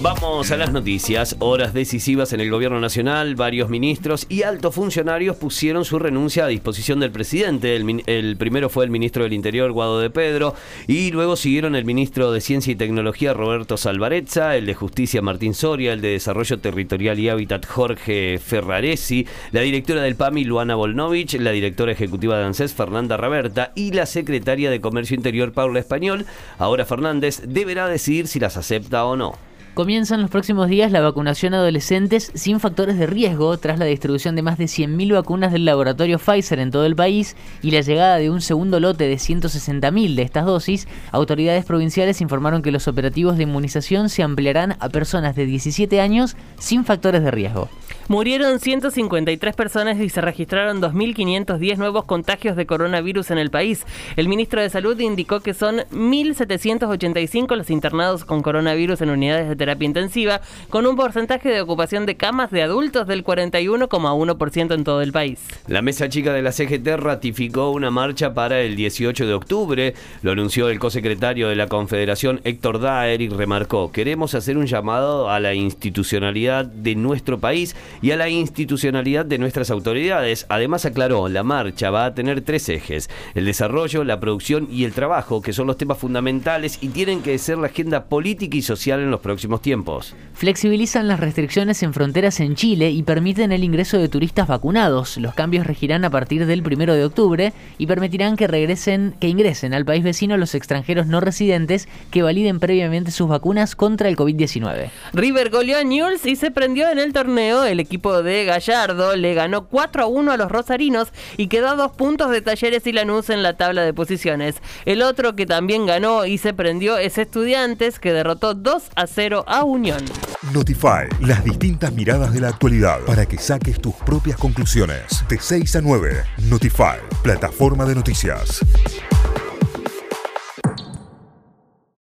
Vamos a las noticias. Horas decisivas en el gobierno nacional. Varios ministros y altos funcionarios pusieron su renuncia a disposición del presidente. El, primero fue el ministro del Interior, Guado de Pedro, y luego siguieron el ministro de Ciencia y Tecnología, Roberto Salvarezza, el de Justicia, Martín Soria, el de Desarrollo Territorial y Hábitat, Jorge Ferraresi, la directora del PAMI, Luana Volnovich, la directora ejecutiva de ANSES, Fernanda Raberta, y la secretaria de Comercio Interior, Paula Español. Ahora Fernández deberá decidir si las acepta o no. Comienzan los próximos días la vacunación a adolescentes sin factores de riesgo tras la distribución de más de 100.000 vacunas del laboratorio Pfizer en todo el país y la llegada de un segundo lote de 160.000 de estas dosis. Autoridades provinciales informaron que los operativos de inmunización se ampliarán a personas de 17 años sin factores de riesgo. Murieron 153 personas y se registraron 2.510 nuevos contagios de coronavirus en el país. El ministro de Salud indicó que son 1.785 los internados con coronavirus en unidades de terapia intensiva, con un porcentaje de ocupación de camas de adultos del 41,1% en todo el país. La mesa chica de la CGT ratificó una marcha para el 18 de octubre. Lo anunció el cosecretario de la Confederación Héctor Daer y remarcó, queremos hacer un llamado a la institucionalidad de nuestro país y a la institucionalidad de nuestras autoridades. Además aclaró, la marcha va a tener tres ejes, el desarrollo, la producción y el trabajo, que son los temas fundamentales y tienen que ser la agenda política y social en los próximos tiempos. Flexibilizan las restricciones en fronteras en Chile y permiten el ingreso de turistas vacunados. Los cambios regirán a partir del primero de octubre y permitirán que regresen, que ingresen al país vecino los extranjeros no residentes que validen previamente sus vacunas contra el COVID-19. River goleó a Newell's y se prendió en el torneo el equipo de Gallardo le ganó 4 a 1 a los rosarinos y quedó a dos puntos de Talleres y Lanús en la tabla de posiciones. El otro que también ganó y se prendió es Estudiantes, que derrotó 2 a 0 a Unión. Notify, las distintas miradas de la actualidad para que saques tus propias conclusiones. De 6 a 9, Notify, plataforma de noticias.